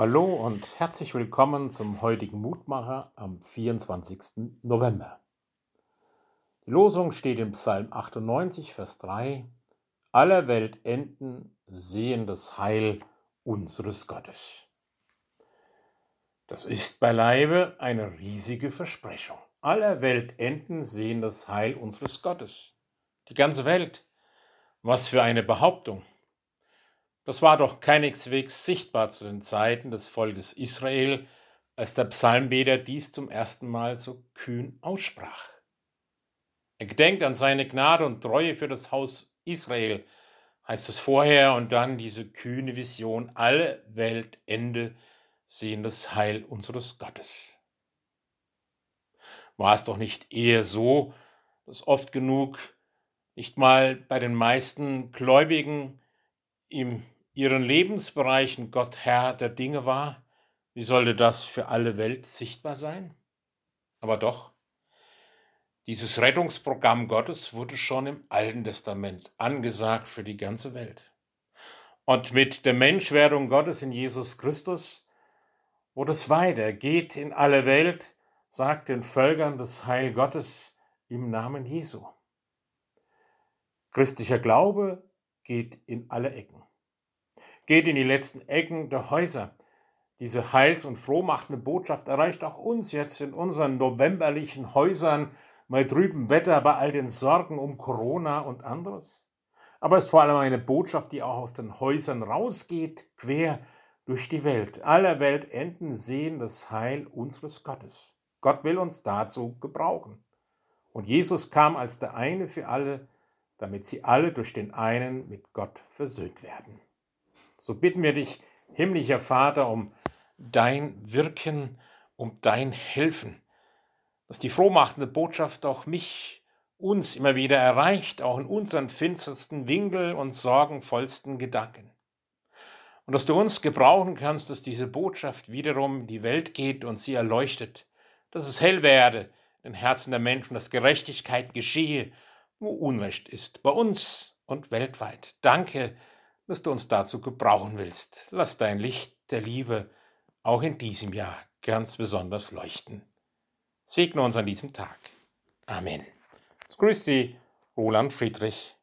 Hallo und herzlich willkommen zum heutigen Mutmacher am 24. November. Die Losung steht im Psalm 98, Vers 3. Aller Welt enden sehen das Heil unseres Gottes. Das ist beileibe eine riesige Versprechung. Aller Welt enden sehen das Heil unseres Gottes. Die ganze Welt. Was für eine Behauptung. Das war doch keineswegs sichtbar zu den Zeiten des Volkes Israel, als der Psalmbeter dies zum ersten Mal so kühn aussprach. Er gedenkt an seine Gnade und Treue für das Haus Israel, heißt es vorher, und dann diese kühne Vision, alle Weltende sehen das Heil unseres Gottes. War es doch nicht eher so, dass oft genug nicht mal bei den meisten Gläubigen im ihren Lebensbereichen Gott Herr der Dinge war, wie sollte das für alle Welt sichtbar sein? Aber doch, dieses Rettungsprogramm Gottes wurde schon im Alten Testament angesagt für die ganze Welt. Und mit der Menschwerdung Gottes in Jesus Christus wurde es weiter, geht in alle Welt, sagt den Völkern das Heil Gottes im Namen Jesu. Christlicher Glaube geht in alle Ecken geht in die letzten Ecken der Häuser. Diese heils- und frohmachende Botschaft erreicht auch uns jetzt in unseren novemberlichen Häusern, mal drüben Wetter bei all den Sorgen um Corona und anderes. Aber es ist vor allem eine Botschaft, die auch aus den Häusern rausgeht, quer durch die Welt. Aller Weltenden sehen das Heil unseres Gottes. Gott will uns dazu gebrauchen. Und Jesus kam als der eine für alle, damit sie alle durch den einen mit Gott versöhnt werden. So bitten wir dich, himmlischer Vater, um dein Wirken, um dein Helfen, dass die frohmachende Botschaft auch mich, uns immer wieder erreicht, auch in unseren finstersten Winkel und sorgenvollsten Gedanken. Und dass du uns gebrauchen kannst, dass diese Botschaft wiederum in die Welt geht und sie erleuchtet, dass es hell werde in den Herzen der Menschen, dass Gerechtigkeit geschehe, wo Unrecht ist, bei uns und weltweit. Danke, dass du uns dazu gebrauchen willst. Lass dein Licht der Liebe auch in diesem Jahr ganz besonders leuchten. Segne uns an diesem Tag. Amen. Es grüßt Sie, Roland Friedrich.